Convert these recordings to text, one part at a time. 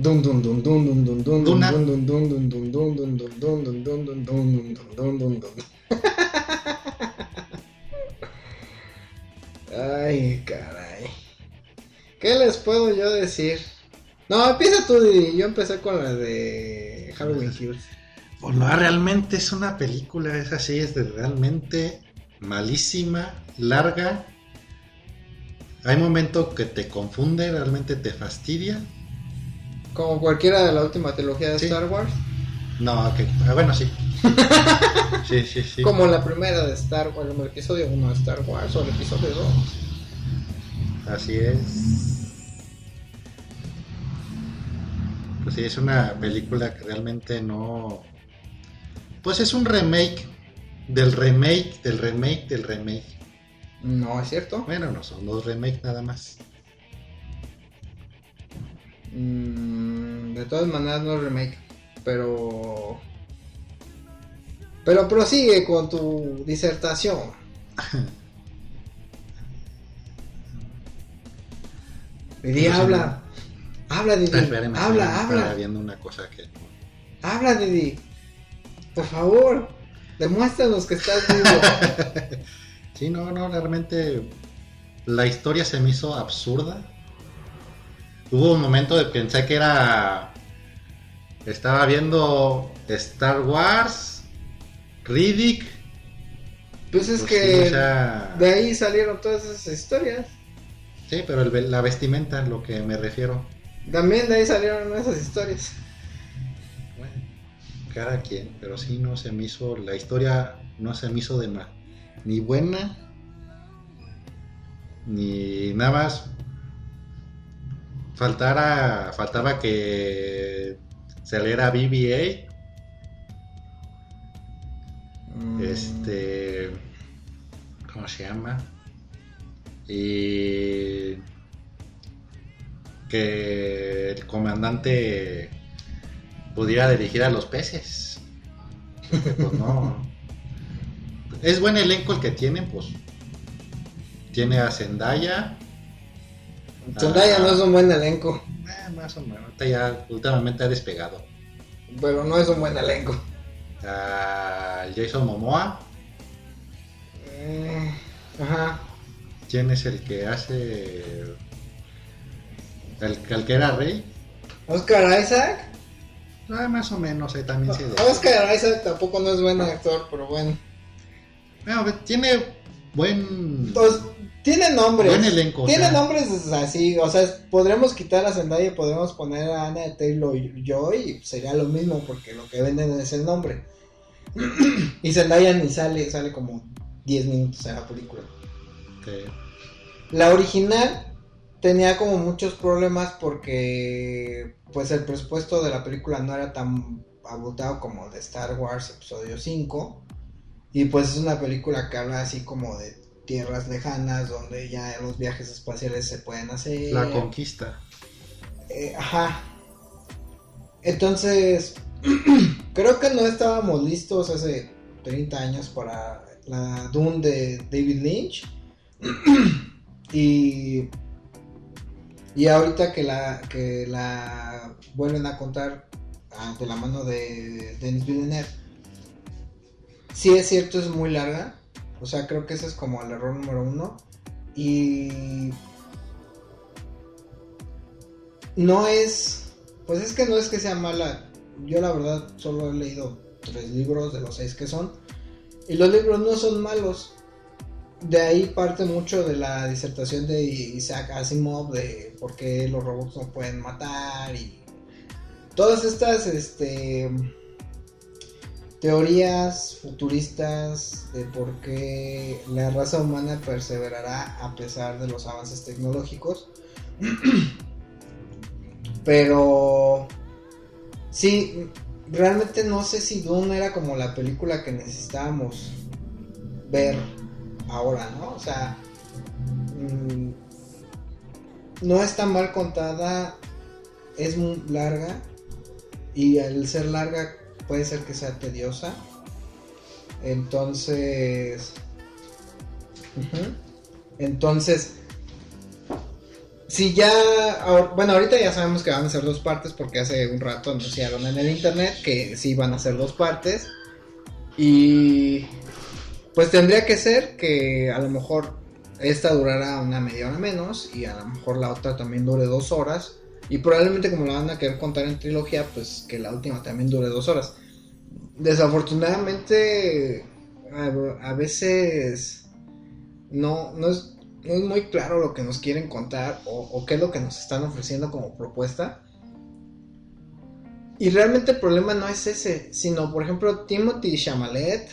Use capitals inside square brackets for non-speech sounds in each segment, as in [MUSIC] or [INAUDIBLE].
Dun dun dun dun dun dun dun dun Duna. dun dun dun dun dun dun dun dun dun dun dun dun dun dun dun dun dun. Ay, caray. ¿Qué les puedo yo decir? No, empieza tú, Didi. Yo empecé con la de Halloween Kills. Pues no, realmente es una película, es así, es de realmente malísima, larga. Hay momentos que te confunde, realmente te fastidia. Como cualquiera de la última trilogía de Sí. Star Wars. No, que ah, bueno, sí. [LAUGHS] sí, sí, sí. Como la primera de Star Wars, el episodio 1 de Star Wars o el episodio 2. Así es. Pues sí, es una película que realmente no. Pues es un remake del remake, del remake, del remake. No, es cierto. Bueno, no son dos remakes nada más. Mm, de todas maneras no es remake. Pero... Pero prosigue con tu disertación. [LAUGHS] Didi, Pues sí, habla. Habla, Didi. Espérame, habla, habla. viendo una cosa que. Habla, Didi. Por favor. Demuéstranos que estás vivo. [LAUGHS] Sí, no, no, realmente la historia se me hizo absurda. Hubo un momento de pensé que era. Estaba viendo Star Wars, Riddick. Pues es pues que sí, o sea, de ahí salieron todas esas historias. Sí, pero el la vestimenta, lo que me refiero. También de ahí salieron esas historias. Bueno, cada quien, pero sí no se me hizo, la historia no se me hizo de ma- ni buena, ni nada más. Faltara, faltaba que saliera BB-8, Mm, este, ¿cómo se llama? Y que el comandante pudiera dirigir a los peces. Porque, pues, no. [LAUGHS] Es buen elenco el que tiene, pues. Tiene a Zendaya. Zendaya Ah. no es un buen elenco, eh, más o menos. ahorita ya últimamente ha despegado. pero no es un buen elenco. A Jason Momoa. Eh, ajá. ¿Quién es el que hace. El, el que era rey? Oscar Isaac. Ah, más o menos, ahí también se Oscar Isaac tampoco no es buen actor, pero bueno. Bueno, tiene buen. Tiene nombres. Buen elenco, Tiene nombres así, o sea, podremos quitar a Zendaya y podremos poner a Anna Taylor Joy y sería lo mismo porque lo que venden es el nombre. [CLEARS THROAT] y Zendaya ni sale, sale como 10 minutos en la película. que- La original tenía como muchos problemas porque pues el presupuesto de la película no era tan abultado como de Star Wars episodio 5 y pues es una película que habla así como de tierras lejanas donde ya los viajes espaciales se pueden hacer. La conquista. Eh, ajá. Entonces, [CLEARS THROAT] creo que no estábamos listos hace 30 años para la Dune de David Lynch. [CLEARS THROAT] y, y ahorita que la, que la vuelven a contar ah, de la mano de Denis Villeneuve, sí es cierto, es muy larga. O sea, creo que ese es como el error número uno. Y no es, pues es que no es que sea mala. Yo la verdad solo he leído tres libros de los seis que son. Y los libros no son malos. De ahí parte mucho de la disertación de Isaac Asimov de por qué los robots no pueden matar y todas estas este, teorías futuristas de por qué la raza humana perseverará a pesar de los avances tecnológicos. [CLEARS THROAT] Pero sí, realmente no sé si Dune era como la película que necesitábamos ver ahora, ¿no? O sea, mm, no está mal contada, es muy larga y al ser larga puede ser que sea tediosa. Entonces, entonces, si ya, bueno, ahorita ya sabemos que van a ser dos partes porque hace un rato anunciaron en el internet que sí van a ser dos partes. Y pues tendría que ser que a lo mejor esta durará una media hora menos y a lo mejor la otra también dure dos horas. Y probablemente como la van a querer contar en trilogía, pues que la última también dure dos horas. Desafortunadamente, a, veces no, no, es, no es muy claro lo que nos quieren contar o, qué es lo que nos están ofreciendo como propuesta. Y realmente el problema no es ese, sino por ejemplo Timothy Chamalet,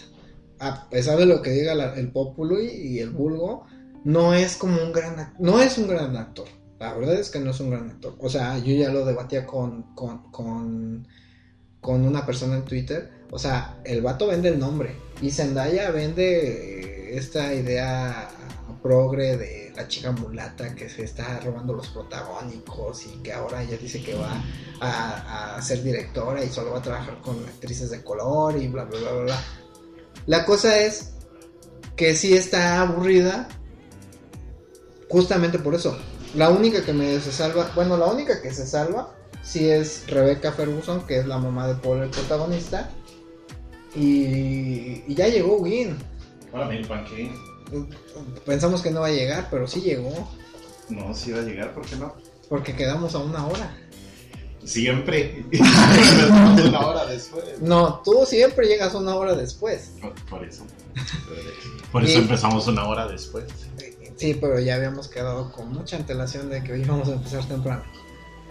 a pesar de lo que diga el populo y, el vulgo, no es como un gran no es un gran actor. La verdad es que no es un gran actor. O sea, yo ya lo debatía con, con, con, con una persona en Twitter. O sea, el vato vende el nombre. Y Zendaya vende eh, esta idea progre de la chica mulata que se está robando los protagónicos y que ahora ella dice que va a, a ser directora y solo va a trabajar con actrices de color y bla bla bla bla. bla. La cosa es que sí está aburrida justamente por eso. La única que me se salva, bueno, la única que se salva sí es Rebecca Ferguson, que es la mamá de Paul, el protagonista. Y, y ya llegó Win. Hola, mi. Pensamos que no va a llegar, pero sí llegó. No, sí va a llegar, ¿por qué no? Porque quedamos a una hora. Siempre. [LAUGHS] [LAUGHS] Una hora después. No, tú siempre llegas una hora después. Por, por eso. Por eso Y- empezamos una hora después. Sí, pero ya habíamos quedado con mucha antelación de que hoy íbamos a empezar temprano.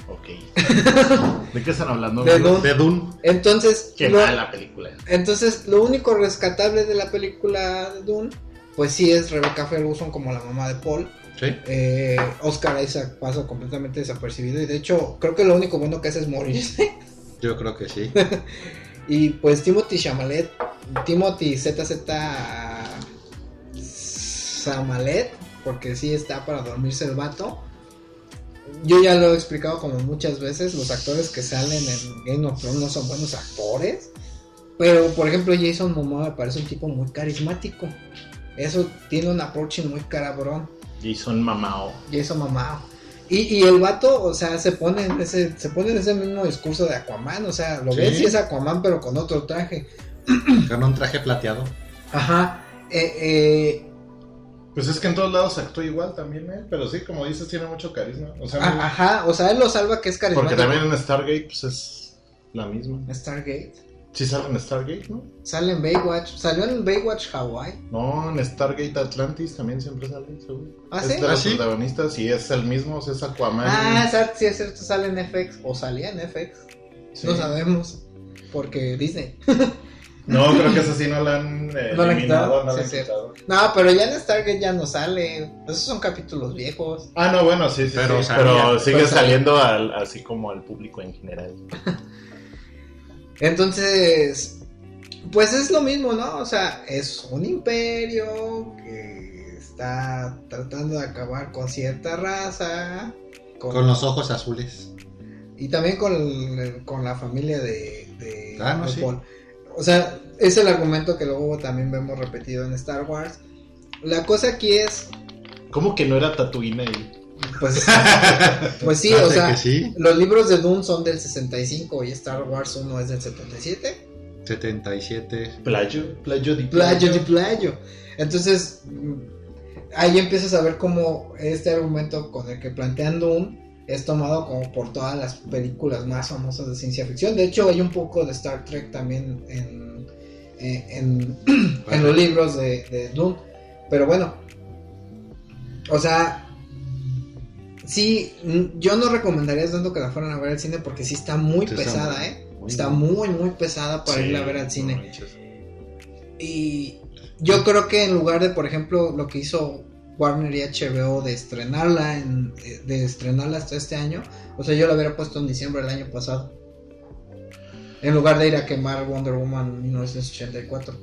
Ok. [LAUGHS] ¿De qué están hablando? De? Dune. De Dune. Entonces, Qué lo, mala película. entonces, lo único rescatable de la película de Dune, pues sí es Rebecca Ferguson como la mamá de Paul. Sí. Eh, Oscar Isaac pasa completamente desapercibido y de hecho creo que lo único bueno que hace es morirse. [LAUGHS] Yo creo que sí. [LAUGHS] Y pues Timothy Chamalet, Timothy ZZ Chamalet, porque sí está para dormirse el vato. Yo ya lo he explicado como muchas veces, los actores que salen en Game of Thrones no son buenos actores. Pero por ejemplo Jason Momoa me parece un tipo muy carismático. Eso tiene un approach muy carabrón. Jason Mamao. Jason Momoa. Y, y el vato, o sea, se pone en ese, se pone en ese mismo discurso de Aquaman, o sea, lo Sí. ves y es Aquaman pero con otro traje. Con un traje plateado. Ajá. Eh, eh, Pues es que en todos lados actúa igual también, ¿eh? Pero sí, como dices, tiene mucho carisma. O sea, a- ajá, o sea, él lo salva que es carismático. Porque también en Stargate pues es la misma. Stargate. Sí sale en Stargate, ¿no? Sale en Baywatch. Salió en Baywatch Hawaii. No, en Stargate Atlantis también siempre sale. seguro. ¿Ah, es sí? de los ¿Ah, sí? protagonistas y es el mismo, o sea, es Aquaman. Ah, exacto, sí es cierto, sale en FX. O salía en FX. Sí. No sabemos. Porque Disney. [LAUGHS] No, creo que esa sí no la han eh, No la han eliminado, quitado, no la sí, han sí. No, pero ya en Stargate ya no sale. Esos son capítulos viejos. Ah, no, bueno, sí, sí, Pero, sí. Pero sigue Pues, saliendo al- así como al público en general. [LAUGHS] Entonces, pues es lo mismo, ¿no? O sea, es un imperio que está tratando de acabar con cierta raza. Con los ojos azules. Y también con, el- con la familia de, de, Ah, no. Paul. O sea, es el argumento que luego también vemos repetido en Star Wars. La cosa aquí es, ¿Cómo que no era Tatooine ahí? pues, [LAUGHS] pues sí, o sea, sí. los libros de Dune son del 65 y Star Wars 1 es del 77. 77. Playo, playo de Playo de playo. Entonces, mm, ahí empiezas a ver cómo este argumento con el que plantean Dune es tomado como por todas las películas más famosas de ciencia ficción. De hecho, hay un poco de Star Trek también en, en, en- [CLEARS THROAT] en los libros de, de Dune. Pero bueno, o sea, sí, yo no recomendaría tanto que la fueran a ver al cine porque sí está muy Sí, está pesada, muy- ¿eh? muy Está muy, muy pesada para Sí, irla a ver al cine. no. Y yo creo que en lugar de, por ejemplo, lo que hizo Warner y HBO de estrenarla en, de estrenarla hasta este año, o sea, yo la hubiera puesto en diciembre del año pasado. En lugar de ir a quemar Wonder Woman 1984.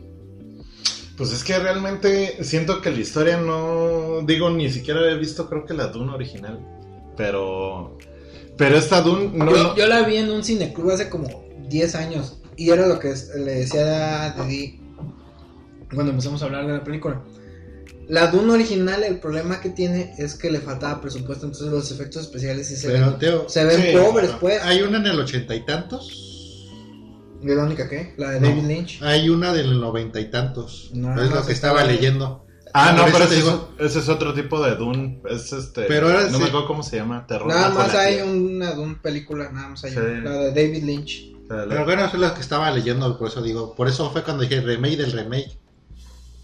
Pues es que realmente siento que la historia no. Digo, ni siquiera he visto, creo que la Dune original. Pero. Pero esta Dune no. yo, no- yo la vi en un cineclub hace como 10 años. Y era lo que le decía a Didi cuando empezamos a hablar de la película. La Dune original, el problema que tiene es que le faltaba presupuesto, entonces los efectos especiales sí se Pero, ven, Teo, se ven sí, pobres, pues. hay una en el ochenta y tantos. ¿Y la única qué? La de No. David Lynch. Hay una del noventa y tantos. Es lo que estaba estaba- leyendo. Ah, no, pero te ese, digo- es, ese es otro tipo de Dune. Es este. Pero ahora no sí- me acuerdo cómo se llama. Terror. Nada más hay una Dune película, nada más hay Sí. una, la de David Lynch. Pero bueno, eso es lo que estaba leyendo, por eso digo. Por eso fue cuando dije remake del remake.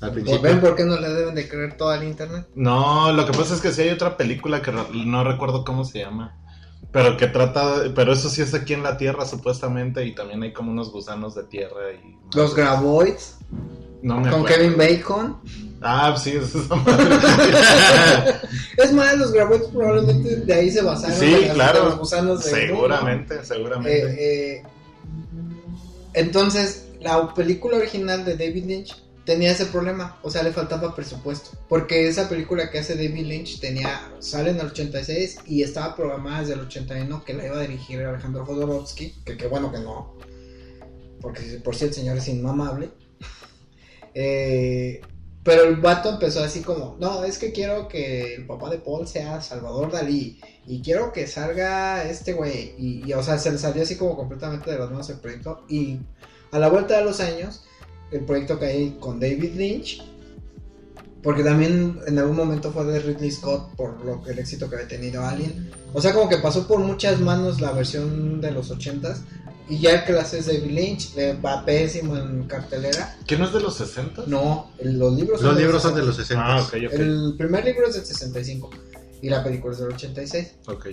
Al Pues principio. ven por qué no le deben de creer todo el internet. No, lo que pasa es que sí hay otra película que no recuerdo cómo se llama. Pero que trata. de- Pero eso sí es aquí en la tierra, supuestamente. Y también hay como unos gusanos de tierra. y Los Graboids No me con acuerdo. Kevin Bacon. Ah, sí, es esa [LAUGHS] madre. Es más, los Graboids probablemente de ahí se basaron. Sí, claro. seguramente, seguramente. Eh, eh, entonces, la película original de David Lynch tenía ese problema, o sea, le faltaba presupuesto, porque esa película que hace David Lynch tenía sale en el 86 y estaba programada desde el 81 que la iba a dirigir Alejandro Jodorowsky, que qué bueno que no, porque por si el señor es inmamable. [LAUGHS] Eh, pero el vato empezó así como, no, es que quiero que el papá de Paul sea Salvador Dalí y quiero que salga este güey. Y, y, o sea, se le salió así como completamente de las manos el proyecto. Y a la vuelta de los años, el proyecto cae con David Lynch. Porque también en algún momento fue de Ridley Scott por lo que el éxito que había tenido Alien. O sea, como que pasó por muchas manos la versión de los 80s. Y ya el que la hace es David Lynch, le va pésimo en cartelera. ¿Que no es de los 60? No, el- los libros Los de libros son de 60. los 60. Ah. El primer libro es del 65 y la película es del 86. Ok.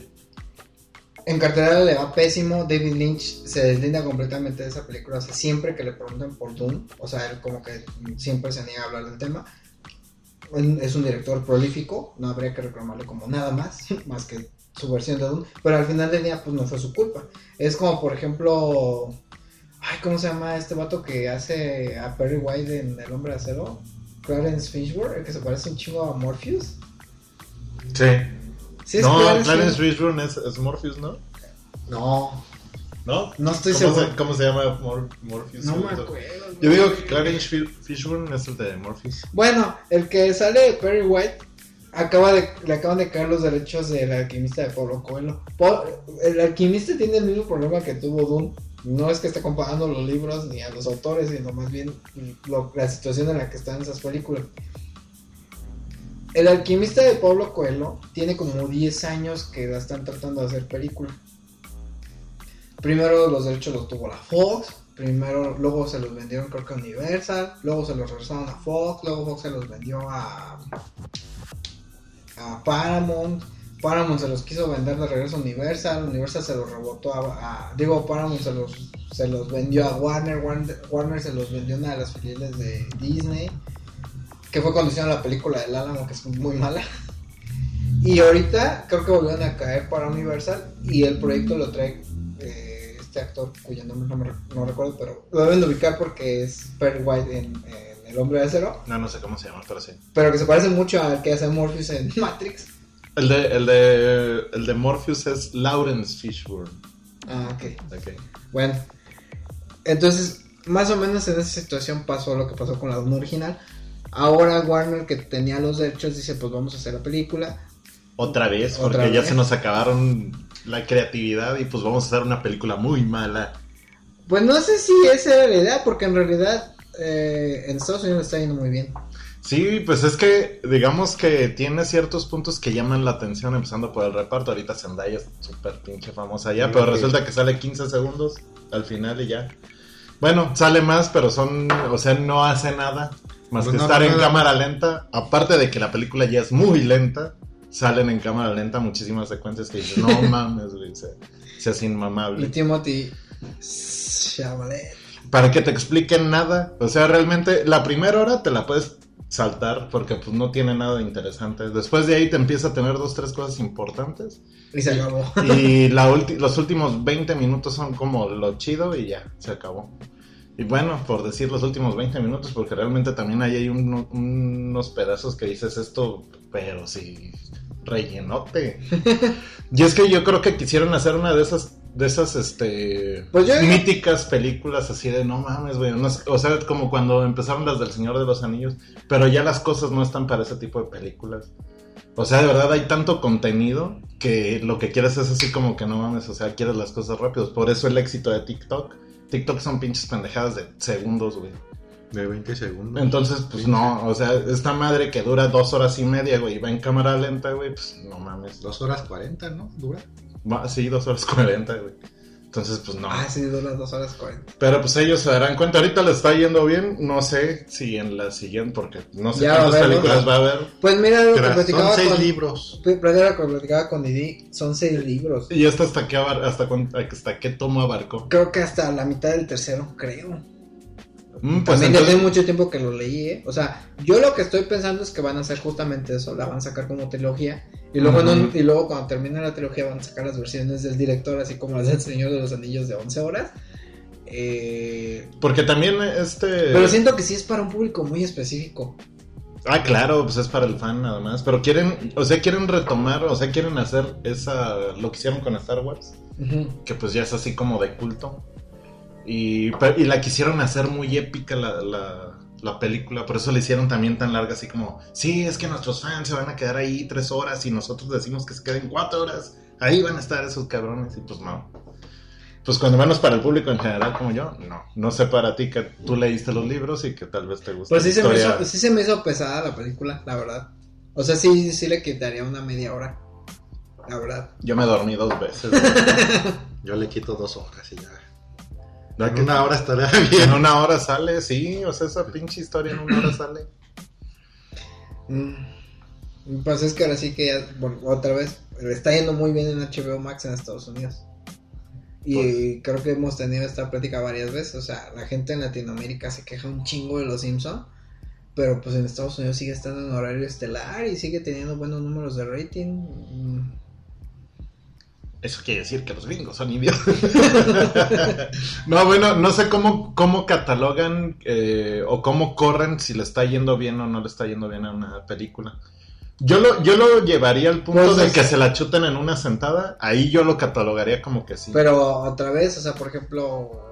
En cartelera le va pésimo. David Lynch se deslinda completamente de esa película. O sea, siempre que le preguntan por Doom, o sea, él como que siempre se niega a hablar del tema. Es un director prolífico, no habría que reclamarle como nada más, [LAUGHS] más que su versión de Doom. Pero al final del día, pues no fue su culpa. Es como, por ejemplo, ay, ¿cómo se llama este vato que hace a Perry White en El Hombre de Acero? Clarence Fishburne, el que se parece un chingo a Morpheus. Sí. Sí, no, Clarence Clarence Fishburne. Fishburne es, es Morpheus, ¿no? No, ¿No? no estoy ¿Cómo seguro. Se, ¿Cómo se llama Mor- Morpheus? No me Yo acuerdo. digo que Clarence Fi- Fishburne es el de Morpheus. Bueno, el que sale de Perry White acaba de, le acaban de caer los derechos del alquimista de Pablo Coelho. El alquimista tiene el mismo problema que tuvo Doom. No es que esté comparando los libros ni a los autores, sino más bien lo- la situación en la que están esas películas. El alquimista de Pablo Coelho tiene como 10 años que la están tratando de hacer película. Primero los derechos los tuvo la Fox, primero luego se los vendieron creo que a Universal, luego se los regresaron a Fox, luego Fox se los vendió a a Paramount, Paramount se los quiso vender de regreso a Universal, Universal se los rebotó a, digo Paramount se los se los vendió a Warner, Warner, Warner se los vendió a una de las filiales de Disney, que fue cuando hicieron la película del Álamo que es muy mala. Y ahorita creo que volvieron a caer para Universal y el proyecto lo trae eh, este actor cuyo nombre no, me no recuerdo, pero lo deben de ubicar porque es Perry White en, en El Hombre de Acero, No, no sé cómo se llama, pero sí. pero que se parece mucho al que hace Morpheus en Matrix. El de, el de, el de Morpheus es Lawrence Fishburne. Ah, ok. Ok. Bueno, entonces, más o menos en esa situación pasó lo que pasó con la Dune original. Ahora Warner, que tenía los derechos, dice: Pues vamos a hacer la película. Otra vez, Otra porque ya vez. se nos acabaron la creatividad y pues vamos a hacer una película muy mala. Pues no sé si esa era la idea, porque en realidad eh, en Estados Unidos está yendo muy bien. Sí, pues es que digamos que tiene ciertos puntos que llaman la atención, empezando por el reparto. Ahorita Zendaya es súper pinche famosa ya, Sí. pero resulta que sale 15 segundos al final y ya. Bueno, sale más, pero son, o sea, no hace nada más Pues que no, estar no, en no. cámara lenta. Aparte de que la película ya es muy lenta, salen en cámara lenta muchísimas secuencias que dices, no [LAUGHS] mames, güey, se, hace Y inmamable. Timothy Chalamet. Para que te expliquen nada, o sea, realmente la primera hora te la puedes saltar porque pues no tiene nada de interesante. Después de ahí te empieza a tener dos, tres cosas importantes. Y se acabó. Y la los últimos 20 minutos son como lo chido y ya, se acabó. Y bueno, por decir los últimos 20 minutos, porque realmente también ahí hay uno- unos pedazos que dices esto, pero sí, rellenote. [LAUGHS] y es que yo creo que quisieron hacer una de esas de esas, este, Pues míticas películas así de no mames, güey. no o sea, como cuando empezaron las del Señor de los Anillos, pero ya las cosas no están para ese tipo de películas. O sea, de verdad hay tanto contenido que lo que quieres es así como que no mames, o sea, quieres las cosas rápidos. Por eso el éxito de TikTok. TikTok son pinches pendejadas de segundos, güey. De 20 segundos. Entonces, pues no, o sea, esta madre que dura dos horas y media, güey, y va en cámara lenta, güey, pues no mames. Dos horas 40, ¿no? Dura. Va, sí, dos horas cuarenta, güey. Entonces, pues no. Ah, sí, dura dos horas cuarenta. Pero pues ellos se darán cuenta. Ahorita le está yendo bien. No sé si en la siguiente, porque no sé Ya cuántas películas ¿no? va a haber. Pues mira lo que Son platicaba seis con... libros. Era lo que platicaba con Didi, son seis libros. Y esto hasta qué, abar- hasta, hasta qué tomo abarcó. Creo que hasta la mitad del tercero, creo. Mm, pues También entonces, mucho tiempo que lo leí, ¿eh? O sea, yo lo que estoy pensando es que van a hacer justamente eso, la van a sacar como trilogía. Y luego, y cuando termine la trilogía van a sacar las versiones del director, así como las del Señor de los Anillos de 11 horas. Eh, porque también este... Pero siento que sí es para un público muy específico. Ah, claro, pues es para el fan nada más. Pero quieren, o sea, quieren retomar, o sea, quieren hacer esa, lo que hicieron con Star Wars. Que pues ya es así como de culto. Y, la quisieron hacer muy épica la, la, la película, por eso la hicieron también tan larga, así como, sí, es que nuestros fans se van a quedar ahí tres horas y nosotros decimos que se queden cuatro horas, ahí van a estar esos cabrones y pues no. Pues cuando menos para el público en general como yo, no. No sé para ti que tú leíste los libros y que tal vez te guste. Pues sí la se, me hizo, sí se me hizo pesada la película, la verdad. O sea, sí, sí le quitaría una media hora. La verdad. Yo me dormí dos veces. [LAUGHS] Yo le quito dos horas y ya. ¿Da En que- una hora estaría [LAUGHS] En bien. una hora sale, sí, o sea, esa pinche historia en una hora sale. Mm. Pues es que ahora sí que ya, bueno, otra vez, le está yendo muy bien en HBO Max en Estados Unidos. Y creo que hemos tenido esta plática varias veces. O sea, la gente en Latinoamérica se queja un chingo de los Simpson Pero pues en Estados Unidos sigue estando en horario estelar y sigue teniendo buenos números de rating. Mm. Eso quiere decir que los gringos son idiotas. [LAUGHS] no, bueno, no sé cómo, cómo catalogan eh, o cómo corren si le está yendo bien o no le está yendo bien a una película. Yo lo, yo lo llevaría al punto Pues de que se la chuten en una sentada. Ahí yo lo catalogaría como que sí. Pero otra vez, o sea, por ejemplo,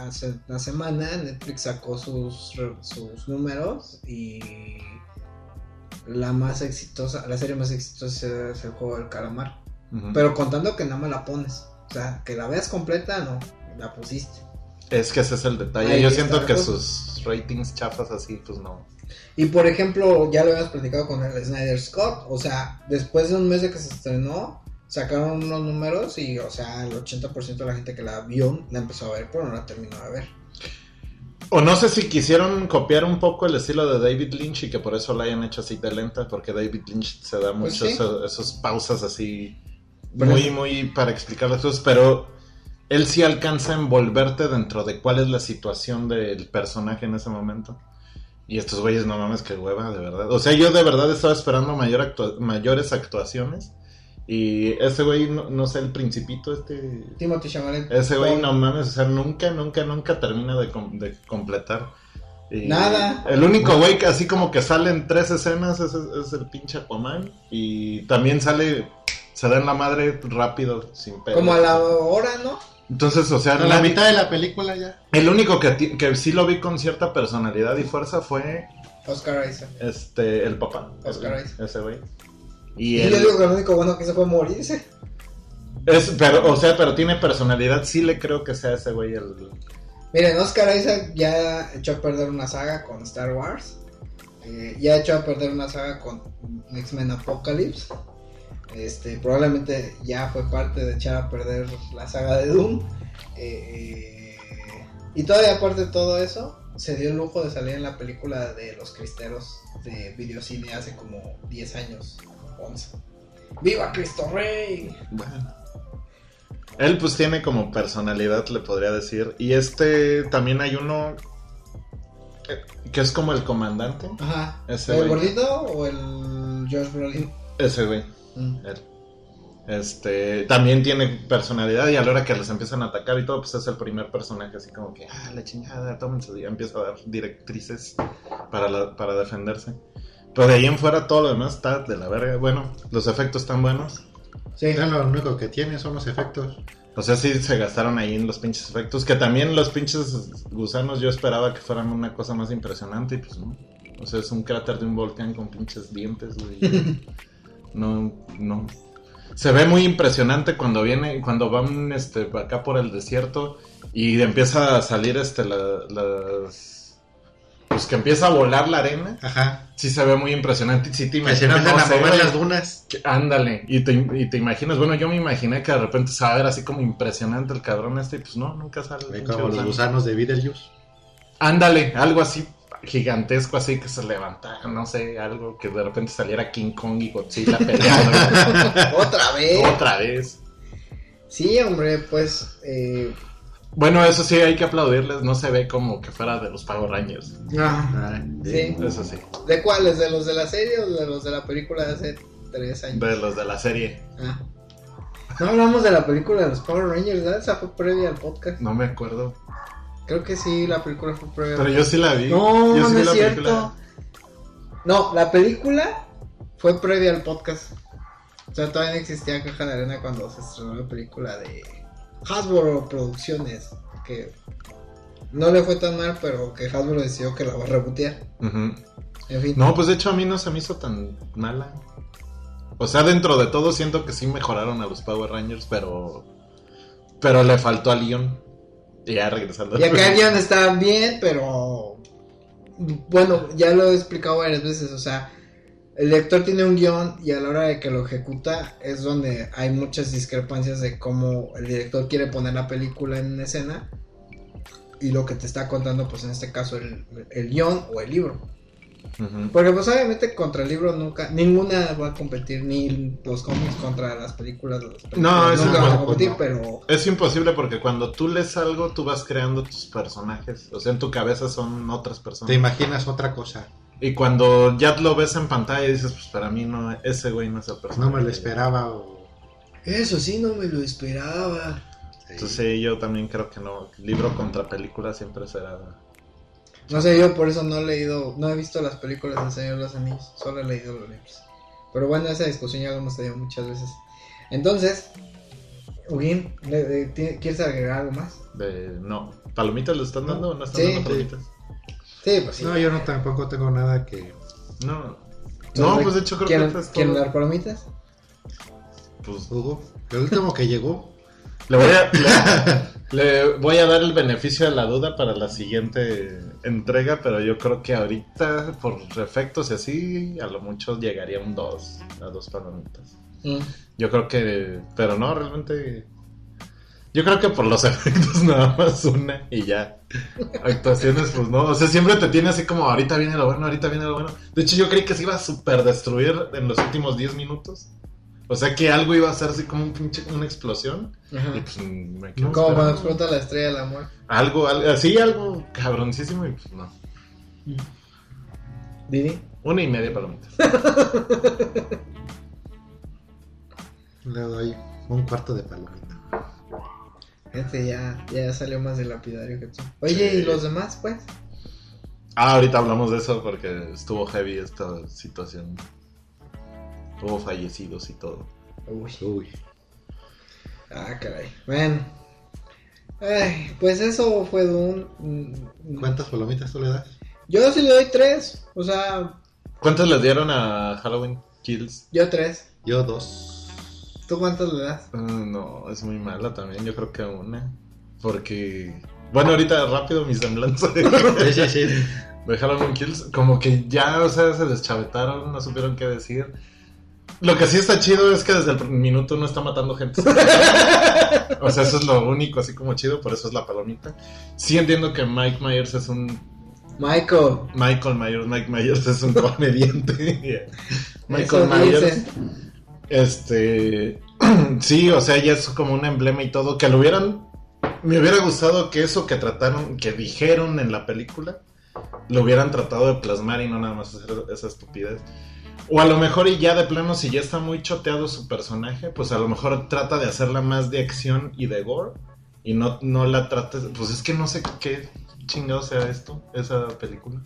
hace una semana Netflix sacó sus, sus números y la más exitosa, la serie más exitosa es el juego del calamar. Pero contando que nada más la pones. O sea, que la veas completa, no, la pusiste. Es que ese es el detalle. Ahí yo siento que sus ratings chafas así, pues no. Y por ejemplo, ya lo habíamos platicado con el Snyder Scott. O sea, después de un mes de que se estrenó, sacaron unos números y, o sea, el 80% de la gente que la vio la empezó a ver, pero no la terminó de ver. O no sé si quisieron copiar un poco el estilo de David Lynch y que por eso la hayan hecho así de lenta, porque David Lynch se da Pues mucho sí. eso- esos pausas así muy, muy para explicar las cosas, pero él sí alcanza a envolverte dentro de cuál es la situación del personaje en ese momento. Y estos güeyes, no mames, que hueva, de verdad. O sea, yo de verdad estaba esperando mayor actua- mayores actuaciones. Y ese güey, no, no sé, el principito, este... Timothy Chalamet. Ese güey, no mames, o sea, nunca, nunca, nunca termina de, com- de completar. Y Nada. El único güey que así como que sale en tres escenas es, es el pinche Aquaman. Y también sale, se da en la madre rápido, sin pedo. Como a la hora, ¿no? Entonces, o sea, A la mitad de la película ya. el único que, que sí lo vi con cierta personalidad y fuerza fue Oscar Isaac. este el papá. Oscar ese- Isaac. Ese güey. Y Y él- yo digo que lo único bueno que hizo fue morirse. es, pero, o sea, pero tiene personalidad, sí le creo que sea ese güey el, Miren, Oscar Isaac ya echó a perder una saga con Star Wars. Eh, ya echó a perder una saga con X-Men Apocalypse. Este, probablemente ya fue parte de echar a perder la saga de Doom. Eh, y todavía aparte de todo eso, se dio el lujo de salir en la película de Los Cristeros de videocine hace como 10 años, 11. ¡Viva Cristo Rey! Bueno. Él pues tiene como personalidad, le podría decir. Y este también hay uno eh, que es como el comandante. Ajá. Ese ¿El güey. gordito o el Josh Brolin? Ese güey. Mm. Él. Este también tiene personalidad y a la hora que les empiezan a atacar y todo, pues es el primer personaje así como que, ah, la chingada, tómense. Y empieza a dar directrices para, la- para defenderse. Pero de ahí en fuera todo lo demás está de la verga. Bueno, los efectos están buenos. Sí. Ya lo único que tiene son los efectos. O sea, sí se gastaron ahí en los pinches efectos. Que también los pinches gusanos yo esperaba que fueran una cosa más impresionante y pues no. O sea, es un cráter de un volcán con pinches dientes, güey. [LAUGHS] No, no. Se ve muy impresionante cuando viene, cuando van este, acá por el desierto y empieza a salir este, la- las... Pues que empieza a volar la arena. Ajá. Sí se ve muy impresionante. Sí te Que se imaginas, empiezan no a mover las dunas. que- Ándale, y te, y te imaginas, bueno, yo me imaginé que de repente se va a ver así como impresionante el cabrón este, y pues no, nunca sale. Como los gusano. gusanos de Beetlejuice. Ándale, algo así gigantesco, así que se levanta, no sé, algo que de repente saliera King Kong y Godzilla peleando [LAUGHS] Otra vez. otra vez. Sí, hombre, pues. Eh... Bueno, eso sí, hay que aplaudirles, no se ve como que fuera de los Power Rangers, ah, Sí. eso sí, ¿De cuáles? ¿De los de la serie o de los de la película de hace tres años? de los de la serie, Ah. No hablamos de la película de los Power Rangers, ¿verdad? Esa fue previa al podcast. no me acuerdo, Creo que sí, la película fue previa. pero yo sí la vi. No, yo sí no es la cierto. película. No, la película fue previa al podcast. O sea, todavía no existía Caja de Arena cuando se estrenó la película de Hasbro Producciones. Que no le fue tan mal, pero que Hasbro decidió que la va a rebotear. Ujú. En fin. No, pues de hecho a mí no se me hizo tan mala. O sea, dentro de todo siento que sí mejoraron a los Power Rangers, pero. Pero le faltó a Leon. Ya regresando. Y acá el guion está bien, pero. Bueno, ya lo he explicado varias veces. O sea, el lector tiene un guion y a la hora de que lo ejecuta es donde hay muchas discrepancias de cómo el director quiere poner la película en escena y lo que te está contando, pues en este caso, el, el guion o el libro. Porque, pues obviamente, contra el libro nunca, ninguna va a competir, ni los cómics contra las películas. las películas No, eso nunca no, van a competir, no. pero. Es imposible porque cuando tú lees algo, tú vas creando tus personajes. O sea, en tu cabeza son otras Te personas. imaginas otra cosa. Y cuando ya lo ves en pantalla, dices, pues para mí no, ese güey no es el personaje. No me lo esperaba. O... Eso sí, no me lo esperaba. Entonces sí, yo también creo que no. Libro contra película siempre será. No sé, yo por eso no he leído, no he visto las películas del Señor de los Anillos, solo he leído los libros. Pero bueno, esa discusión ya la hemos tenido muchas veces. Entonces, Ugin, ¿le- le- ti- ¿quieres agregar algo más? De, no. ¿Palomitas le están dando o no están Sí. dando palomitas? Sí, pues sí. No, yo no tampoco tengo nada que. No. No, pues de hecho creo ¿quieren, que todo. ¿Quieren dar palomitas? Pues Hugo. El último que llegó. le voy a [LAUGHS] le, voy a dar el beneficio de la duda para la siguiente entrega, pero yo creo que ahorita por efectos y así a lo mucho llegaría un 2 a dos palomitas. Mm. Yo creo que pero no, realmente yo creo que por los [LAUGHS] efectos nada más una y ya. Actuaciones, pues no. O sea, siempre te tiene así como ahorita viene lo bueno, ahorita viene lo bueno. De hecho, yo creí que se iba a super destruir en los últimos 10 minutos. O sea, que algo iba a ser así como un pinche, una explosión. Ajá. Y pues me quedo Como cuando explota la estrella del amor. Algo, algo, así, algo cabroncísimo y pues no. Didi. Una y media palomitas. [LAUGHS] Le doy un cuarto de palomita. Este ya, ya salió más de lapidario que tú. Oye, Sí. ¿y los demás, pues? Ah, ahorita hablamos de eso porque estuvo heavy esta situación. Hubo fallecidos y todo. Uy. Uy. Ah, caray. Bueno. Ay, pues eso fue de un... ¿Cuántas palomitas tú le das? Yo sí le doy tres. O sea, ¿Cuántos les dieron a Halloween Kills? yo tres. Yo dos. ¿Tú cuántos le das? Ah, no, es muy mala también. Yo creo que una. Porque. Bueno, ahorita rápido mi semblanza de, [LAUGHS] Sí, sí, sí. de Halloween Kills. Como que ya, o sea, se deschavetaron, no supieron qué decir. Lo que sí está chido es que desde el minuto uno está matando gente. [LAUGHS] o sea, eso es lo único, así como chido, por eso es la palomita. Sí entiendo que Mike Myers es un. Michael. Michael Myers, Mike Myers es un [LAUGHS] comediante. Michael Eso Myers. Este. [CLEARS THROAT] sí, o sea, ya es como un emblema y todo. Que lo hubieran. Me hubiera gustado que eso que trataron, que dijeron en la película, lo hubieran tratado de plasmar y no nada más hacer esa estupidez. O a lo mejor, y ya de plano, si ya está muy choteado su personaje, pues a lo mejor trata de hacerla más de acción y de gore. Y no, no la trates. Pues es que no sé qué chingado sea esto, esa película.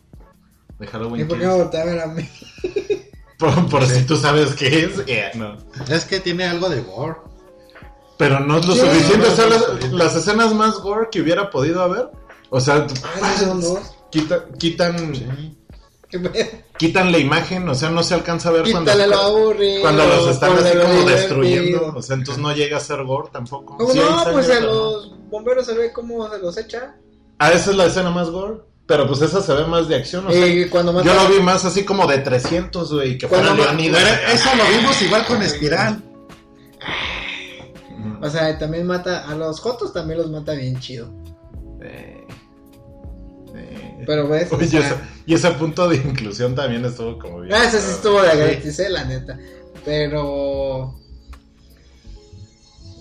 De Halloween ¿Y por qué me volteé a ver a mí? [LAUGHS] Por, por Sí. si tú sabes qué es. eh, no. Es que tiene algo de gore. Pero no es lo Sí, suficiente. no, o sea, no, las, no, no. las escenas más gore que hubiera podido haber. O sea, Ah, ¿sí son dos. quita- quitan, Sí. [LAUGHS] Quitan la imagen. O sea, no se alcanza a ver cuando, Quítale lo aburrido. cuando los están así lo como divertido. destruyendo. O sea, entonces no llega a ser gore tampoco. ¿Cómo Sí hay no? sangre, Pues a no. los bomberos se ve cómo se los echa. Ah, esa es la escena más gore. Pero pues esa se ve más de acción. O sea, Y cuando mata- yo lo vi más así como de 300, güey. Que fuera Cuando- Leonidas. Pero eso lo vimos igual con Espiral. O sea, también mata a los jotos, también los mata bien chido. Eh. Pero ves, o Oye, sea- y ese punto de inclusión también estuvo como bien. Ah, ese sí estuvo de Sí. gratis, eh, la neta. Pero.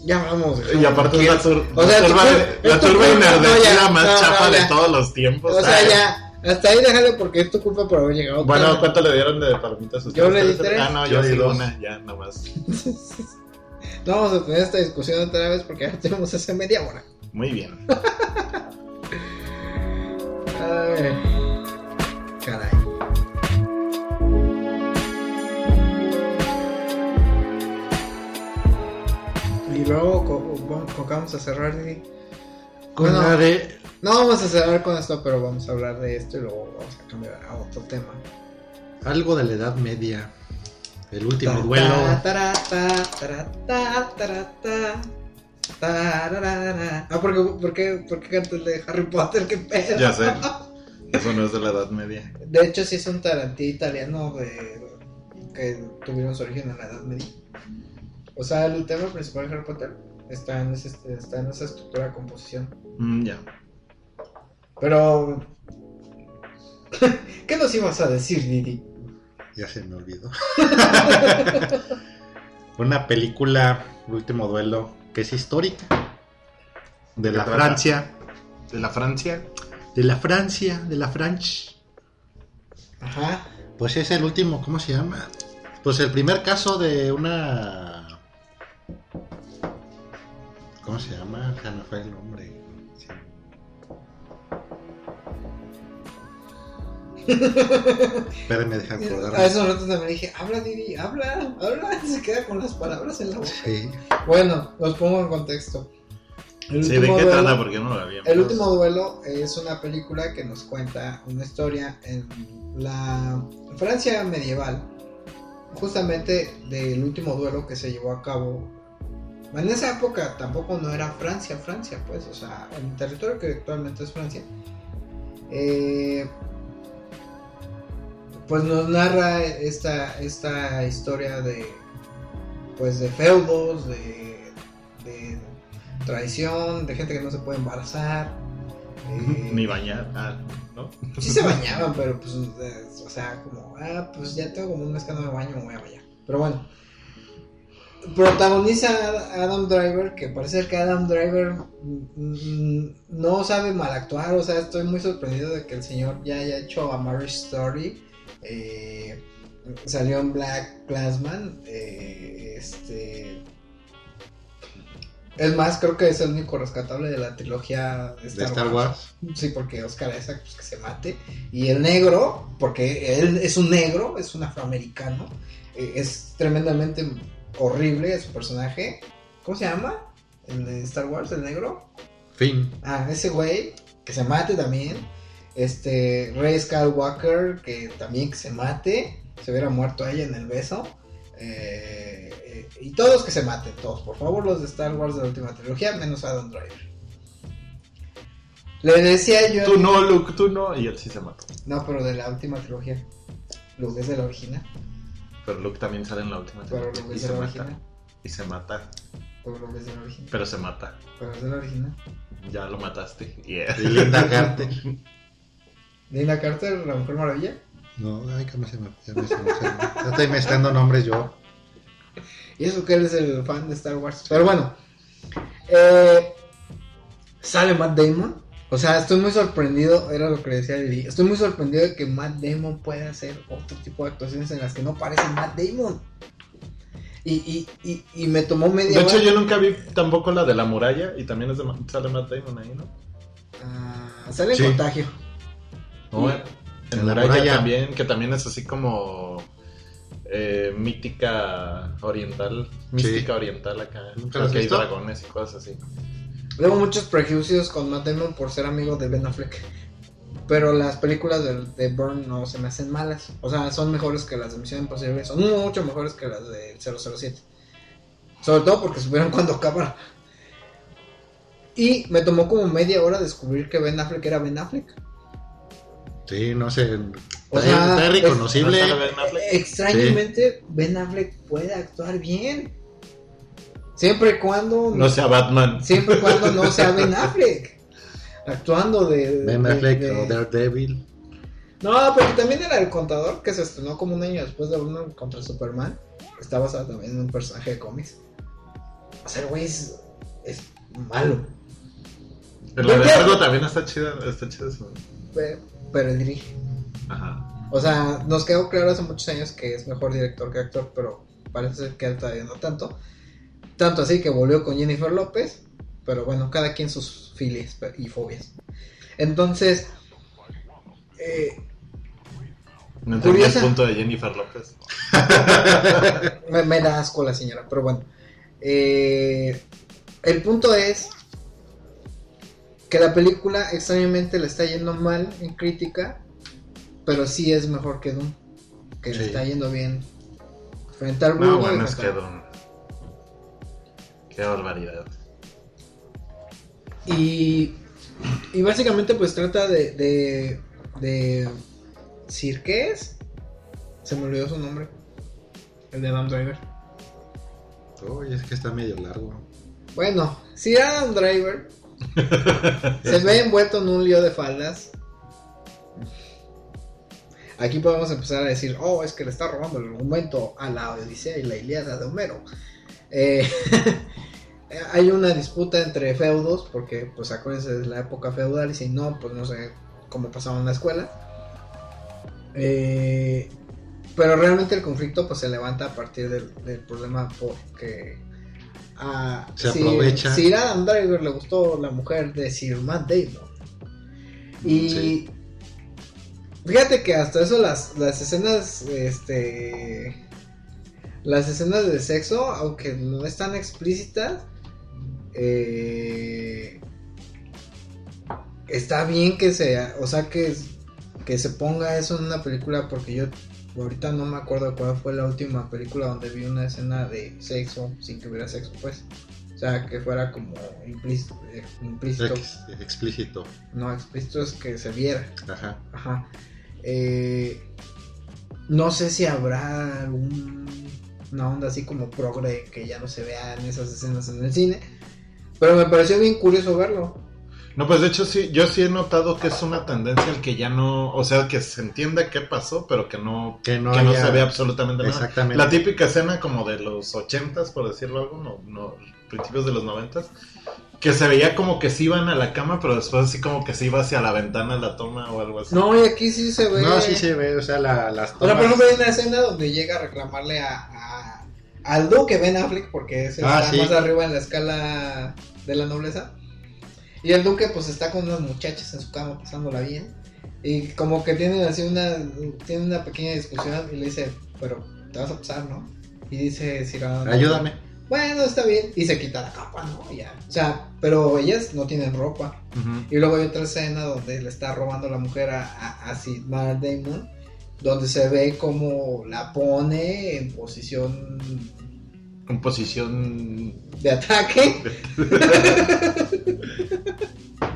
Ya vamos. Y aparte es la, tur- O sea, la tu turba, la turba inardecida no, más no, chapa no, de todos los tiempos. O sea, ya. Hasta ahí déjale porque es tu culpa por haber llegado. Bueno, tarde. ¿cuánto le dieron de palomitas a ustedes? Yo le di tres. Ah, no, Yo yo di dos. una, ya, nomás. [LAUGHS] No vamos a tener esta discusión otra vez porque ya tenemos hace media hora. Muy bien. [LAUGHS] Ay, caray. Y luego, co- co- co- vamos a cerrar, Didi. Con Bueno. la de. No vamos a cerrar con esto, pero vamos a hablar de esto y luego vamos a cambiar a otro tema. Algo de la Edad Media. El último duelo. Ah, ¿por qué, por qué, por qué cantas el de Harry Potter? ¿Qué pedo? Ya sé. [LAUGHS] Eso no es de la Edad Media. De hecho, sí es un Tarantino italiano de... que tuvieron su origen en la Edad Media. O sea, el tema principal de Harry Potter está en, ese- está en esa estructura de composición. Mm, ya. Pero... [LAUGHS] ¿Qué nos ibas a decir, Didi? Ya se me olvidó. [LAUGHS] Una película, Último Duelo, que es histórica. De ¿De la? Francia. ¿De la Francia? De la Francia, de la France. Ajá. Pues es el último, ¿cómo se llama? Pues el primer caso de una. ¿Cómo se llama? Ya no fue el nombre. Sí. [LAUGHS] Espérenme, deja de A esos ratos también dije, habla Didi, habla, habla, [LAUGHS] se queda con las palabras en la boca. Sí. Bueno, los pongo en contexto. El Sí, ¿de último qué duelo- trata? Porque no la vi. El último duelo es una película que nos cuenta una historia en la Francia medieval, justamente del último duelo que se llevó a cabo. En esa época tampoco no era Francia, Francia, pues, o sea, el territorio que actualmente es Francia. Eh, pues nos narra esta, esta historia de, pues, de feudos, de, de traición, de gente que no se puede embarazar. eh, Ni bañar. Ah, ¿no? Sí se bañaban, pero pues, o sea, como, ah, pues ya tengo como un mes que no me baño, me voy a bañar. Pero bueno. Protagoniza a Adam Driver, que parece que Adam Driver mm, mm, no sabe mal actuar, o sea, estoy muy sorprendido de que el señor ya haya hecho a Marriage Story. eh, salió en Black Clansman. eh, este. Es más, creo que es el único rescatable de la trilogía de De Star Wars. Sí, porque Oscar Isaac, pues que se mate. Y el negro, porque él es un negro, es un afroamericano. eh, es tremendamente horrible su personaje. ¿Cómo se llama? El de Star Wars, el negro. Fin. Ah, ese güey, que se mate también. Este, Rey Skywalker, que también que se mate. Se hubiera muerto ella en el beso. Eh, eh, y todos que se maten, todos, por favor, los de Star Wars de la última trilogía, menos Adam Driver. Le decía yo. Tú no, Luke, tú no. Y él sí se mató. No, pero de la última trilogía. Luke es de la original. Pero Luke también sale en la última Pero temporada. Luke Y es de se la mata. original. Y se mata. Pero Luke es de la original. Pero se mata. Pero es de la original. Ya lo mataste. Yeah. Y Linda Carter. Linda Carter, la mujer maravilla. No, ay, que me se me, ya me se me- se me- ya estoy mezclando nombres yo. Y eso que él es el fan de Star Wars. Pero bueno. Eh, sale Matt Damon. O sea, estoy muy sorprendido. Era lo que le decía Lili. Estoy muy sorprendido de que Matt Damon pueda hacer otro tipo de actuaciones en las que no parece Matt Damon. Y, y, y, y me tomó media De hecho, hora. yo nunca vi tampoco la de la muralla. Y también es de, sale Matt Damon ahí, ¿no? Ah, sale en Sí. contagio. No, Y- en En la muralla, muralla. también, que también es así como. eh, mítica oriental, mística oriental acá. ¿Nunca Creo que hay visto? dragones y cosas así. Tengo muchos prejuicios con Matt Damon por ser amigo de Ben Affleck. Pero las películas de, de Burn no se me hacen malas. O sea, son mejores que las de Misión Imposible. Son mucho mejores que las de 007. Sobre todo porque supieron cuando acabar. Y me tomó como media hora descubrir que Ben Affleck era Ben Affleck. Sí, no sé. O está, sea, está es- reconocible. ¿No sale Ben Affleck? Extrañamente, Ben Affleck puede actuar bien. Siempre y cuando No sea Batman. siempre y cuando no sea Ben [LAUGHS] Affleck actuando de Ben de- Affleck de- o Daredevil. no porque también era el contador que se estrenó como un año después de uno contra Superman está basado también en un personaje de cómics o sea el güey es, es malo Pero la de ¿Verdad? Fargo también está chida. Está chida eso. Pero él dirige Ajá. o sea nos quedó claro hace muchos años que es mejor director que actor pero parece ser que él todavía no tanto tanto así que volvió con Jennifer López pero bueno cada quien sus filias y fobias entonces eh, No entendí el punto de Jennifer López. [LAUGHS] me, me da asco la señora, pero bueno. Eh, el punto es que la película extrañamente le está yendo mal en crítica, pero sí es mejor que Doom, que le está yendo bien frente al No, bueno, es que don. Qué barbaridad. y, y básicamente pues trata de, de, de Sir, ¿qué es? Se me olvidó su nombre. El de Adam Driver. Uy, es que está medio largo. Bueno, si Adam Driver se ve envuelto en un lío de faldas, aquí podemos empezar a decir, oh, es que le está robando el argumento a la Odisea y la Ilíada de Homero. Eh, [LAUGHS] hay una disputa entre feudos, porque pues acuérdense de la época feudal y si no, pues no sé cómo pasaba en la escuela. Eh, pero realmente el conflicto pues se levanta a partir del, del problema porque a Se aprovecha. Sir Adam Driver le gustó la mujer de Sir Matt Damon. Y Sí. fíjate que hasta eso las, las escenas, este, las escenas de sexo, aunque no están explícitas, eh, está bien que se, o sea que, que se ponga eso en una película porque yo ahorita no me acuerdo cuál fue la última película donde vi una escena de sexo sin que hubiera sexo pues o sea que fuera como implícito, eh, implícito Ex- explícito. no explícito es que se viera Ajá. Ajá. Eh, no sé si habrá algún- una onda así como progre que ya no se vean esas escenas en el cine. Pero me pareció bien curioso verlo. No, pues de hecho sí, yo sí he notado que es una tendencia el que ya no, o sea, que se entienda qué pasó, pero que no, Que no, que se ve absolutamente nada. Exactamente. La típica escena como de los ochentas, por decirlo algo, no, no, principios de los noventas, que se veía como que se iban a la cama, pero después así como que se iba hacia la ventana la toma o algo así. No, y aquí sí se ve. No, sí se ve, o sea, la- las O sea, por tomas- ejemplo, hay una escena donde llega a reclamarle a, a- al duque Ben Affleck, porque ese Ah, está sí. más arriba en la escala de la nobleza. Y el duque, pues está con unas muchachas en su cama, pasándola bien. Y como que tienen así una, tienen una pequeña discusión y le dice, pero te vas a pasar, ¿no? Y dice Adam, Ayúdame. Bueno, está bien. Y se quita la capa, ¿no? Y Ya. O sea, pero ellas no tienen ropa. Y luego hay otra escena donde le está robando la mujer a, a, a Sigmar Damon, donde se ve como la pone en posición En posición... de ataque. [LAUGHS]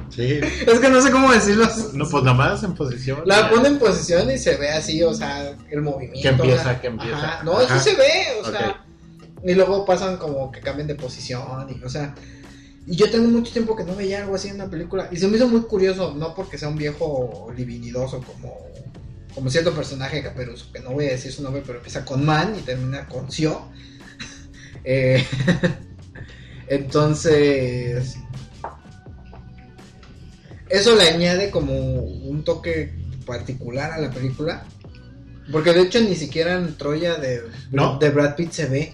Sí. Es que no sé cómo decirlo. No, pues nada más en posición. La pone en posición y se ve así, o sea, el movimiento. Que empieza, la- que empieza. Ajá, No, Ajá. sí se ve, o sea. Y luego pasan como que cambian de posición, y, o sea. Y yo tengo mucho tiempo que no veía algo así en una película. Y se me hizo muy curioso, no porque sea un viejo libidinoso como, como cierto personaje Caperuso, que no voy a decir su nombre, pero empieza con Man y termina con Sio. Eh, [LAUGHS] entonces, eso le añade como un toque particular a la película. Porque de hecho ni siquiera en Troya de, No. de Brad Pitt se ve.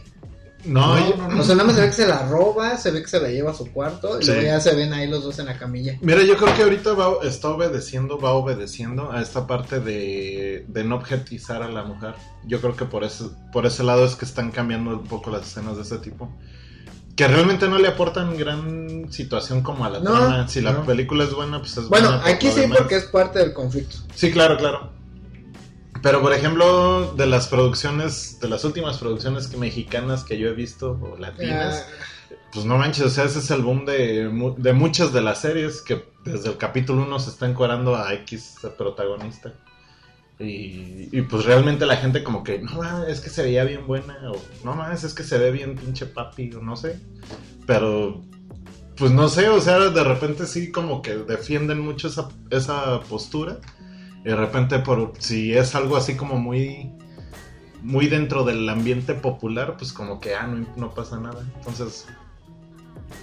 No, No, no, no. O sea, nada más se ve que se la roba, se ve que se la lleva a su cuarto y luego ya se ven ahí los dos en la camilla. Mira, yo creo que ahorita va, está obedeciendo, va obedeciendo a esta parte de, de no objetizar a la mujer. Yo creo que por ese, por ese lado es que están cambiando un poco las escenas de ese tipo. Que realmente no le aportan gran situación como a la No, trama. Si la película es buena, pues es Bueno, buena. por aquí sí porque es parte del conflicto. Sí, claro, claro. Pero por ejemplo, de las producciones, de las últimas producciones que mexicanas que yo he visto, o latinas, Ah, pues no manches, o sea, ese es el boom de, de muchas de las series que desde el capítulo 1 se está encuadrando a X protagonista. Y, y pues realmente la gente como que, no mames, es que se veía bien buena, o no mames, es que se ve bien pinche papi, o no sé. Pero, pues no sé, o sea, de repente sí como que defienden mucho esa, esa postura. Y de repente, por si es algo así como muy muy dentro del ambiente popular, pues como que, ah, no, no pasa nada. Entonces,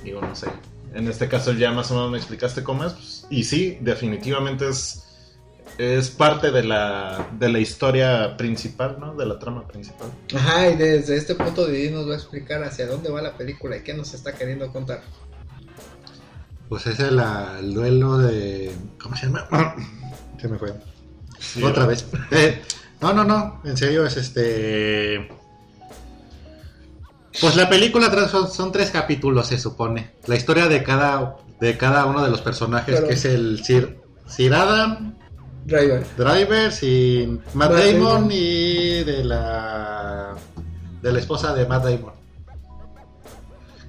digo, no sé. En este caso ya más o menos me explicaste cómo es. pues, y sí, definitivamente es, es parte de la, de la historia principal, ¿no? De la trama principal. Ajá, y desde este punto de vista nos va a explicar hacia dónde va la película y qué nos está queriendo contar. Pues ese es la- el duelo de. ¿Cómo se llama? [COUGHS] Se me fue. Sí, Otra vez. Eh, no, no, no. En serio, es este. Pues la película son, son tres capítulos, se supone. La historia de cada, de cada uno de los personajes, Pero- que es el Sir, Sir Adam, Driver. Driver, sin Matt Matt Damon, Damon. y de la de la esposa de Matt Damon.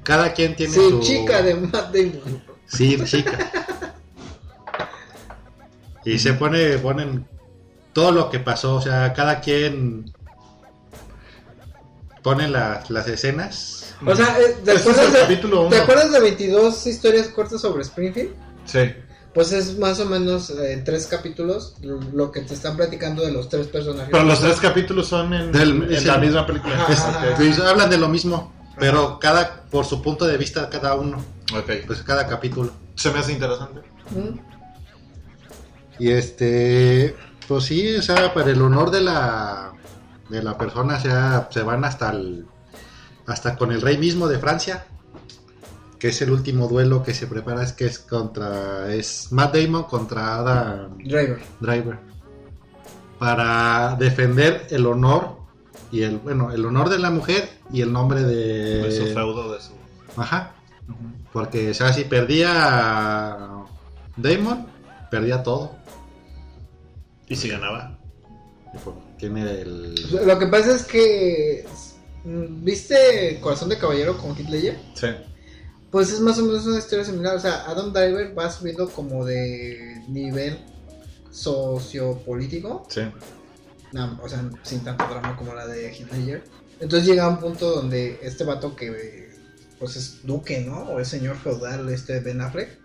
Cada quien tiene Sí, su chica de Matt Damon. Sí, chica. [LAUGHS] Y se pone, ponen todo lo que pasó, o sea, cada quien pone las, las escenas. O sea, eh, ¿te, es acuerdas el de, ¿te 1. acuerdas de 22 historias cortas sobre Springfield? Sí. Pues es más o menos eh, en tres capítulos lo, lo que te están platicando de los tres personajes. Pero los tres capítulos son en, Del- en la el- misma película. Ajá, Es- ajá. pues, hablan de lo mismo, pero cada por su punto de vista cada uno, Ok. pues cada capítulo. Se me hace interesante. ¿Mm? Y este, pues sí, o sea, para el honor de la de la persona, o sea, se van hasta el hasta con el rey mismo de Francia, que es el último duelo que se prepara, es que es contra es Matt Damon contra Adam Driver. Driver para defender el honor y el bueno, el honor de la mujer y el nombre de De su feudo, de su. Ajá. Porque, o sea, si perdía Damon, perdía todo. Y si ganaba. Tiene el. Lo que pasa es que. ¿Viste Corazón de Caballero con Heath Ledger? Sí. Pues es más o menos una historia similar. O sea, Adam Driver va subiendo como de nivel sociopolítico. Sí. No, o sea, sin tanto drama como la de Heath Ledger. Entonces llega un punto donde este vato que pues es duque, ¿no? O es señor feudal, este Ben Affleck.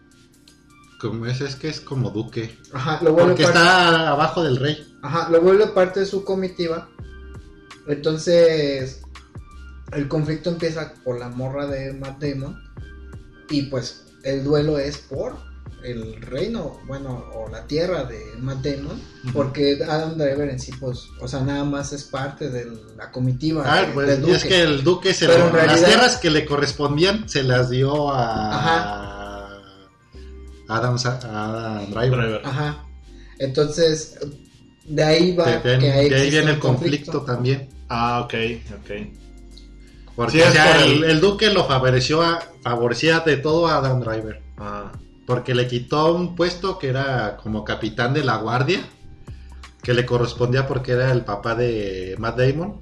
Como es, es que es como duque. Ajá, lo vuelve Porque parte, está abajo del rey. ajá, lo vuelve parte de su comitiva. Entonces el conflicto empieza por la morra de Matt Damon. Y pues el duelo es por el reino, bueno, o la tierra de Matt Damon. Porque Adam Driver en sí, pues, o sea, nada más es parte de la comitiva Ah, de- pues, del es que el duque se realidad- las tierras que le correspondían se las dio a Adam, Adam Driver. Driver. Ajá. Entonces, de ahí va De- de- que de ahí viene el conflicto, también. Ah, ok, ok. Porque Sí, es o sea, por el, el- el duque lo favoreció a, favorecía de todo a Adam Driver. Ah, Porque le quitó un puesto que era como capitán de la guardia, que le correspondía porque era el papá de Matt Damon.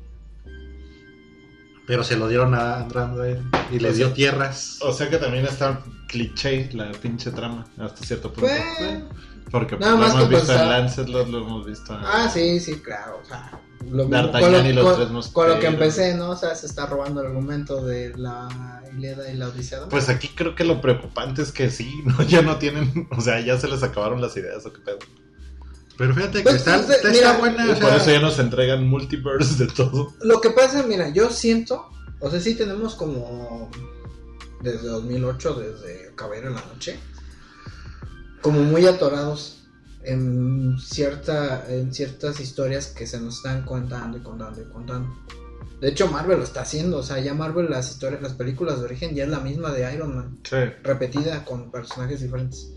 Pero se lo dieron a Driver y le O dio tierras. o sea que también está cliché la pinche trama hasta cierto punto. Bueno. Porque Nada lo más hemos visto en Lancelot, lo hemos visto en... Ah, sí, sí, claro. O sea, lo mismo- D'Artagnan con, lo, y los con- tres con lo que empecé, ¿no? O sea, se está robando el argumento de la Ilíada y la Odisea. Pues aquí creo que lo preocupante es que sí, [LAUGHS] ¿no? ya no tienen, o sea, ya se les acabaron las ideas o qué pedo. Pero fíjate que Pues, está, pues, está- mira, está buena. O por eso ya nos entregan multiverse de todo. Lo que pasa, mira, yo siento, o sea, sí tenemos como desde 2008, desde Caballero en la Noche, como muy atorados en cierta en ciertas historias que se nos están contando y contando y contando. De hecho, Marvel lo está haciendo. O sea, ya Marvel, las historias, las películas de origen ya es la misma de Iron Man. Sí. repetida con personajes diferentes.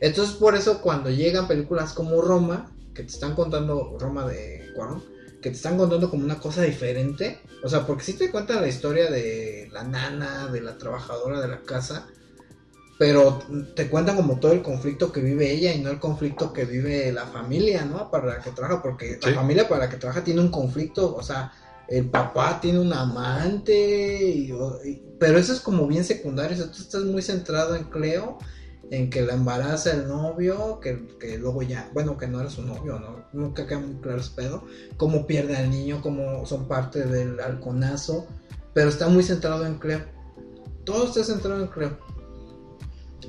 Entonces, por eso cuando llegan películas como Roma, que te están contando, Roma de Cuarón, que te están contando como una cosa diferente, o sea, porque sí te cuentan la historia de la nana, de la trabajadora de la casa, pero te cuentan como todo el conflicto que vive ella y no el conflicto que vive la familia, ¿no? Para la que trabaja, porque Sí. la familia para la que trabaja tiene un conflicto, o sea, el papá tiene un amante, y- y- pero eso es como bien secundario, o sea, tú estás muy centrado en Cleo, en que la embaraza el novio, que, que luego ya, bueno, que no era su novio, ¿no? Nunca queda muy claro ese pedo, cómo pierde al niño, cómo son parte del halconazo, pero está muy centrado en Cleo. Todo está centrado en Cleo.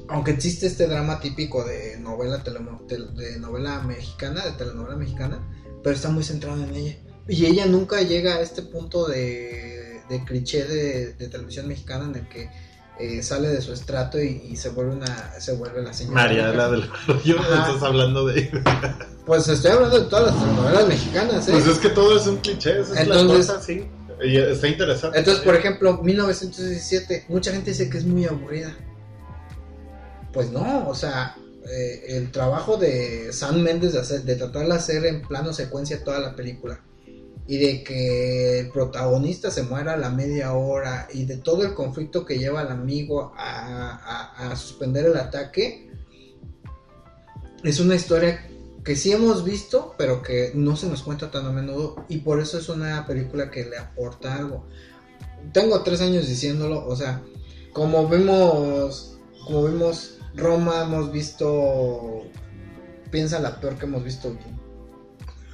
Aunque existe este drama típico de novela, de novela mexicana, de telenovela mexicana, pero está muy centrado en ella. Y ella nunca llega a este punto de, de cliché de televisión mexicana en el que eh, sale de su estrato y, y se vuelve una se vuelve la señora. María, la del rollo, estás hablando de. Pues estoy hablando de todas las telenovelas mexicanas, ¿eh? Pues es que todo es un cliché, esa es la cosa, sí. Y está interesante. Entonces, por ejemplo, 1917, mucha gente dice que es muy aburrida. Pues no, o sea, eh, el trabajo de Sam Méndez de, hacer, de tratar de hacer en plano secuencia toda la película y de que el protagonista se muera a la media hora y de todo el conflicto que lleva al amigo a, suspender el ataque, es una historia que sí hemos visto, pero que no se nos cuenta tan a menudo y por eso es una película que le aporta algo. Tengo tres años diciéndolo, o sea, como vimos, como vimos Roma, hemos visto, piensa la peor que hemos visto.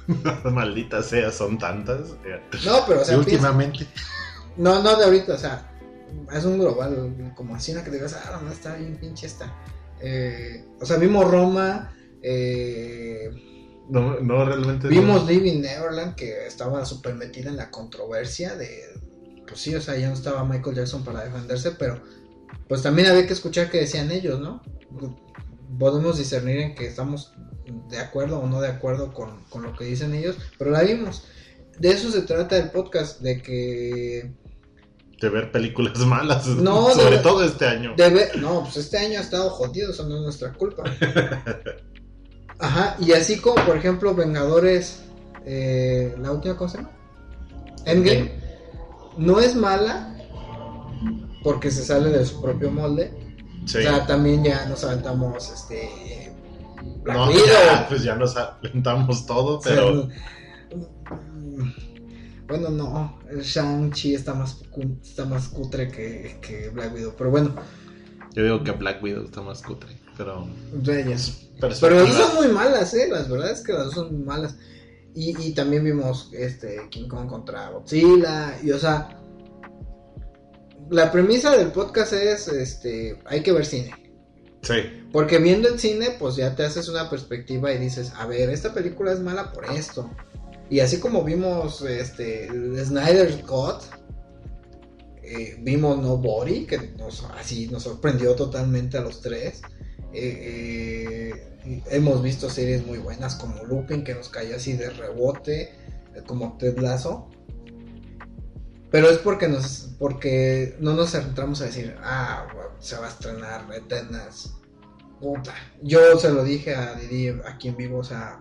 [LAUGHS] Maldita sea, son tantas. [LAUGHS] No, pero o sea, últimamente. no, no de ahorita, o sea, es un global, como así una que digas, ah, no, está bien pinche esta. Eh, o sea, vimos Roma, eh, No, no realmente. Vimos Living Neverland que estaba súper metida en la controversia de, pues sí, o sea, ya no estaba Michael Jackson para defenderse, pero pues también había que escuchar qué decían ellos, ¿no? Podemos discernir en que estamos de acuerdo o no de acuerdo con, con lo que dicen ellos, pero la vimos. De eso se trata el podcast, de que De ver películas [LAUGHS] malas. No, sobre de- todo este año. de ver- no, pues este año ha estado jodido, eso no es nuestra culpa. [LAUGHS] Ajá, y así como por ejemplo Vengadores, eh, la última cosa, Endgame, no es mala porque se sale de su propio molde. Sí. O sea, también ya nos aventamos este Black No, Widow. [LAUGHS] ya, pues ya nos aventamos todo, pero. Bueno, no, Shang-Chi está más, está más cutre que, que Black Widow, pero bueno, Yo digo que Black Widow está más cutre. Pero. de ellas. Pero las son muy malas, ¿eh? Las verdad es que las dos son muy malas. Y, y también vimos este King Kong contra Godzilla. Y o sea, la premisa del podcast es, este, hay que ver cine. Sí. Porque viendo el cine, pues ya te haces una perspectiva y dices, a ver, esta película es mala por esto. Y así como vimos este Snyder's Cut, eh, vimos Nobody, que nos, así nos sorprendió totalmente a los tres. Eh, eh, hemos visto series muy buenas como Lupin, que nos cayó así de rebote, eh, como Ted Lasso. Pero es porque nos porque no nos centramos a decir, ah, se va a estrenar Eternas. Puta. Yo se lo dije a Didi aquí en vivo, o sea,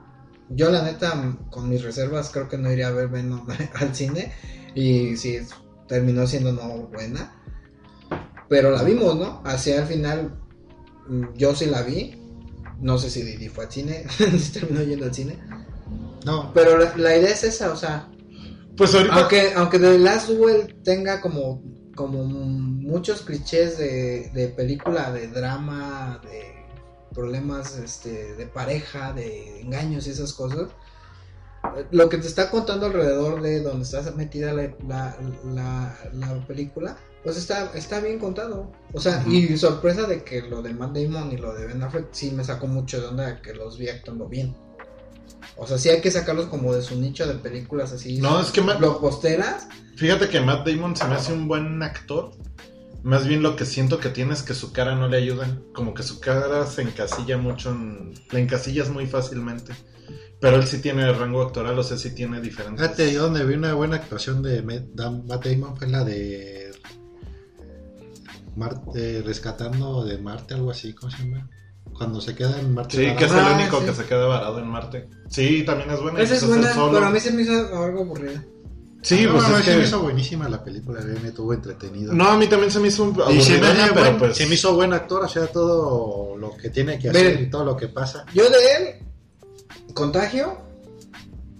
yo la neta con mis reservas creo que no iría a ver Venom [LAUGHS] al cine y sí terminó siendo no buena. Pero la vimos, ¿no? Hacia el final mm, yo sí la vi. No sé si Didi fue al cine, [LAUGHS] si terminó yendo al cine. No, Pero la, la idea es esa, o sea, Pues ahorita. aunque, aunque The Last Duel tenga como, como muchos clichés de, de película, de drama, de problemas este, de pareja, de engaños y esas cosas, lo que te está contando alrededor de donde está metida la, la, la- la película, pues está, está bien contado. O sea, y sorpresa de que lo de Matt Damon y lo de Ben Affleck sí me sacó mucho de onda que los vi actuando bien. O sea, sí hay que sacarlos como de su nicho de películas así. No, es que Matt- blockbusteras. Fíjate que Matt Damon se me hace un buen actor. Más bien lo que siento que tiene es que su cara no le ayuda. Como que su cara se encasilla mucho en... La encasillas muy fácilmente. Pero él sí tiene rango actoral, o sea, sí tiene diferentes... Fíjate, yo donde vi una buena actuación de Matt Dam- Matt Damon fue la de Marte, Rescatando de Marte, algo así, ¿cómo se llama? Cuando se queda en Marte. Sí, que es el Ah, único sí. que se queda varado en Marte. Sí, también es buena. Esa es buena, el solo. pero a mí se me hizo algo aburrida. Sí, no, pues no, es que... me hizo buenísima la película, me tuvo entretenido. No, a mí también se me hizo un y se me, pero buen- pues... se me hizo buen actor, o sea, todo lo que tiene que hacer Miren. y todo lo que pasa. Yo de él, Contagio,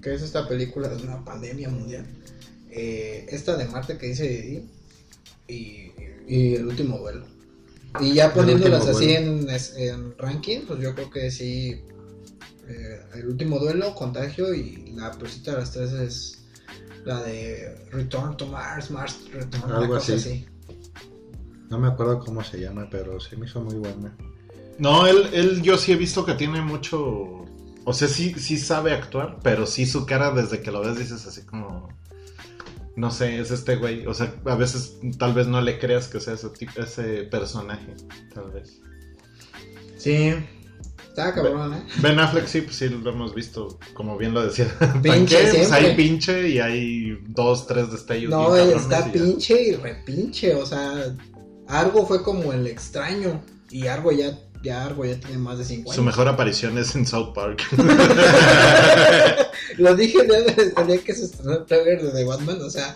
que es esta película de una pandemia mundial. eh, esta de Marte que dice Didi, y, y El último duelo. Y ya poniéndolas así en, en ranking, pues yo creo que sí. eh, el último duelo, Contagio, y la peorcita de las tres es la de Return to Mars, Mars Return, una Algo cosa así. así. No me acuerdo cómo se llama, pero se me hizo muy buena. No, él, él yo sí he visto que tiene mucho... O sea, sí, sí sabe actuar, pero sí su cara desde que lo ves dices así como... No sé, es este güey. O sea, a veces tal vez no le creas que sea ese, tipo, ese personaje, tal vez. Sí, está cabrón, ¿eh? Ben Affleck sí, pues sí lo hemos visto, como bien lo decía. Pinche [LAUGHS] pues hay pinche y hay dos, tres destellos. No, él está y pinche y repinche, o sea, Argo fue como el extraño y Argo ya, ya Argo ya tiene más de 5 Su mejor aparición es en South Park. [LAUGHS] Lo dije el día, de- el día que se estrenó el trailer de The Batman, o sea,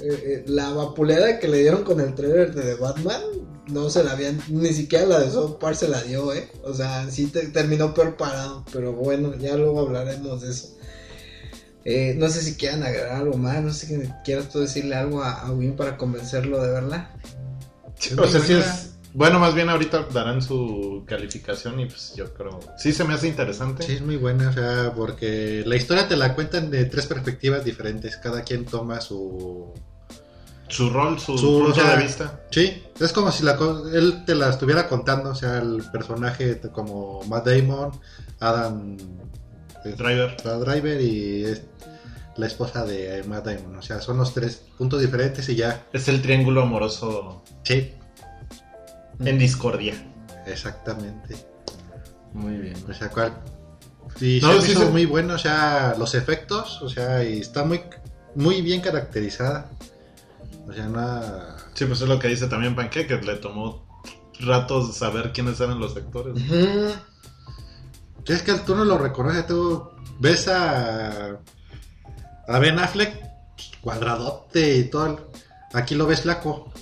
eh, eh, la vapuleada que le dieron con el trailer de The Batman, no se la habían, ni siquiera la de South Park se la dio, eh. O sea, sí te- terminó peor parado, pero bueno, ya luego hablaremos de eso. Eh, no sé si quieran agregar algo más, no sé si quieras tú decirle algo a, a Win para convencerlo de verla. O sea, sí es. Bueno, más bien ahorita darán su calificación y pues yo creo. Sí se me hace interesante. Sí, es muy buena, o sea, porque la historia te la cuentan de tres perspectivas diferentes. Cada quien toma su. Su rol, su, Su, punto o sea, de vista. Sí, es como si la, él te la estuviera contando, o sea, el personaje como Matt Damon, Adam eh, Driver. Driver y la esposa de Matt Damon. O sea, son los tres puntos diferentes y ya. Es el triángulo amoroso Sí, en discordia. exactamente. Muy bien. O sea, cual. Sí, No, se me sí, hizo sí. muy bueno, o sea, los efectos, o sea, y está muy, muy bien caracterizada. O sea, nada. Sí, pues es lo que dice también Panque, que le tomó ratos saber quiénes eran los actores. Es que tú no lo reconoces, tú ves a, a Ben Affleck pues, cuadradote y todo. el- Aquí lo ves flaco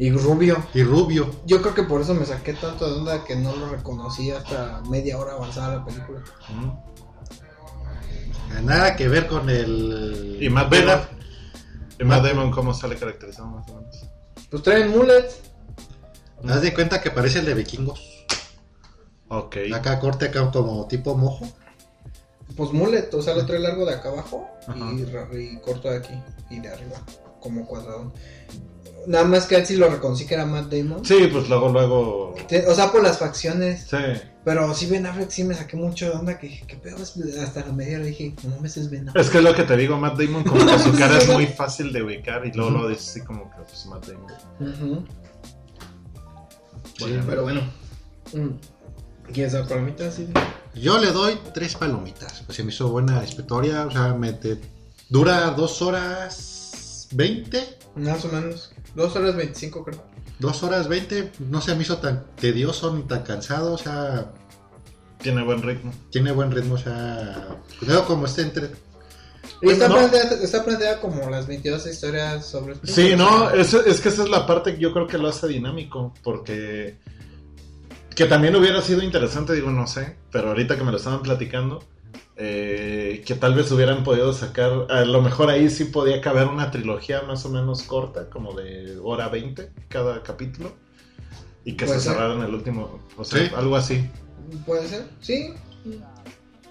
Y Rubio. y rubio. Yo creo que por eso me saqué tanto de onda que no lo reconocí hasta media hora avanzada la película. Ujú. Nada que ver con el. Y Matt Damon. ¿Y Matt Damon cómo sale caracterizado más o menos? Pues traen mullet. Haz de cuenta que parece el de vikingos. Ok. Acá corte acá como tipo mojo. Pues mullet, o sea, lo trae largo de acá abajo y, y corto de aquí y de arriba, como cuadrado. Nada más que él sí lo reconocí que era Matt Damon. Sí, pues luego, luego. O sea, por las facciones. Sí. Pero sí, Ben Affleck sí me saqué mucho de onda. Que dije, ¿qué pedo? es?" Hasta la media le dije, no me es Ben Affleck. Es que es lo que te digo, Matt Damon, como que su [LAUGHS] cara es muy fácil de ubicar y luego lo dices así como que pues Matt Damon. Ujú. Bueno, Pero bueno. Mm. ¿Quieres dar palomitas? Sí. Yo le doy tres palomitas. Pues se me hizo buena historia. O sea, me te- dura dos horas veinte. Más o menos. Dos horas 25, creo. Dos horas veinte. No se me hizo tan tedioso ni tan cansado. O sea, Tiene buen ritmo. tiene buen ritmo. O sea, veo como este entre. Y está, no. planteada, está planteada como las 22 historias sobre Sí, no, es, es que esa es la parte que yo creo que lo hace dinámico, porque que también hubiera sido interesante, digo, no sé, pero ahorita que me lo estaban platicando, eh, que tal vez hubieran podido sacar, a lo mejor ahí sí podía caber una trilogía más o menos corta, como de hora 20 cada capítulo, y que se Puede ser. cerrara en el último, o sea, Sí. algo así. ¿Puede ser? Sí.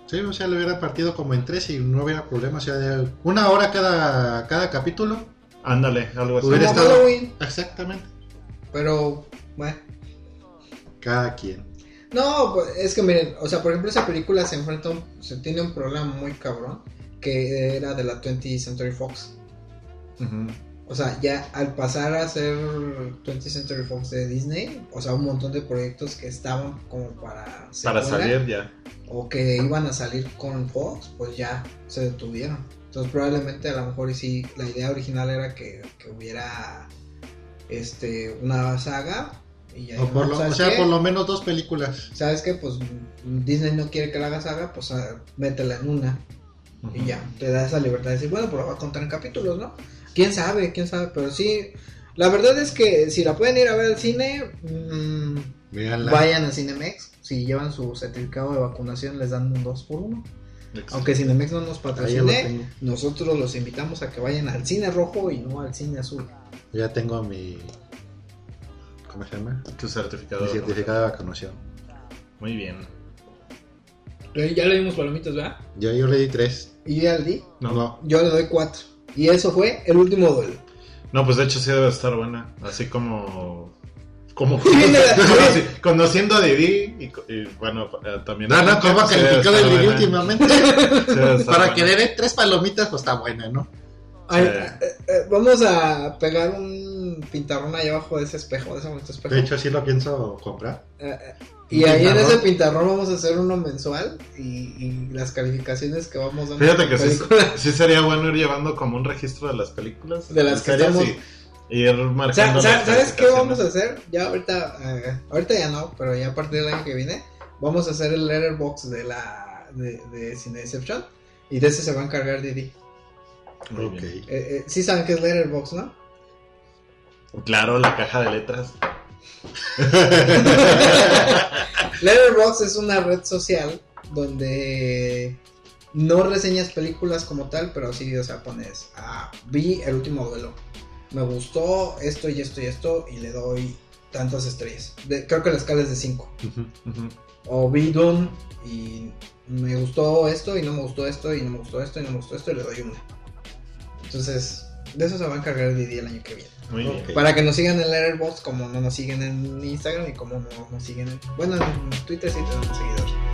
Sí, o sea, le hubiera partido como en tres y no hubiera problema. O sea, de una hora cada, cada capítulo. Ándale, algo así. Hubiera estado- Halloween. Exactamente. Pero, bueno. Cada quien. No, pues, es que miren, o sea, por ejemplo, esa película se enfrenta a un, se tiene un problema muy cabrón que era de la 20th Century Fox. O sea, ya al pasar a ser 20th Century Fox de Disney, o sea, un montón de proyectos que estaban como para Para salir ya. o que iban a salir con Fox, pues ya se detuvieron. Entonces probablemente a lo mejor y sí, la idea original era que, que hubiera este una saga y ya O, por lo- o ¿sabes sea, qué? por lo menos dos películas. ¿Sabes qué? Pues Disney no quiere que la haga saga, pues ah, métela en una y ya, te da esa libertad de decir, bueno, la va a contar en capítulos, ¿no? ¿Quién sabe? ¿Quién sabe? Pero sí, la verdad es que si la pueden ir a ver al cine, mm, Véanla. vayan a Cinemex. Si llevan su certificado de vacunación, les dan un 2 por 1 Exacto. Aunque Cinemex no nos lo patrocine, nosotros los invitamos a que vayan al cine rojo y no al cine azul. Ya tengo mi. ¿Cómo se llama? Tu certificado. Mi certificado de vacunación. Muy bien. Ya le dimos palomitas, ¿verdad? Yo, yo le di tres. Y al di, No. No. yo le doy 4. Y eso fue el último duelo. No, pues de hecho sí debe estar buena. Así como. Como [LAUGHS] conociendo a Didi y, y, bueno, eh, también. No, no, ¿cómo ha calificado el Didi buena. últimamente? Sí [LAUGHS] Para buena. que dé tres palomitas, pues está buena, ¿no? Ay, Sí. eh, eh, vamos a pegar un pintarrón ahí abajo de ese espejo, de ese bonito espejo. De hecho, sí lo pienso comprar. Eh, eh, y ahí en ese pintarrón vamos a hacer uno mensual y, y las calificaciones que vamos dando. Fíjate que sí, [LAUGHS] sí sería bueno ir llevando como un registro de las películas. De las que estamos- Y, y ir marcando. las ¿Sabes qué vamos a hacer? Ya ahorita, eh, ahorita ya no, pero ya a partir del año que viene, vamos a hacer el letterbox de la de, de Cineception y de ese se va a encargar Didi. Ok. Eh, eh, sí saben que es letterbox, ¿no? Claro, la caja de letras. [LAUGHS] Letterboxd es una red social donde no reseñas películas como tal, pero sí, o sea, pones, ah, vi el último duelo, me gustó esto y esto y esto y le doy tantas estrellas. De- creo que la escala es de 5. Ujú. Ujú. O vi Dune y me gustó esto y no me gustó esto y no me gustó esto y no me gustó esto y le doy una. Entonces, de eso se va a encargar Didi el año que viene. Muy bien. Ok. Para que nos sigan en Letterboxd como no nos siguen en Instagram y como no nos siguen en... Bueno, en Twitter sí tenemos seguidores.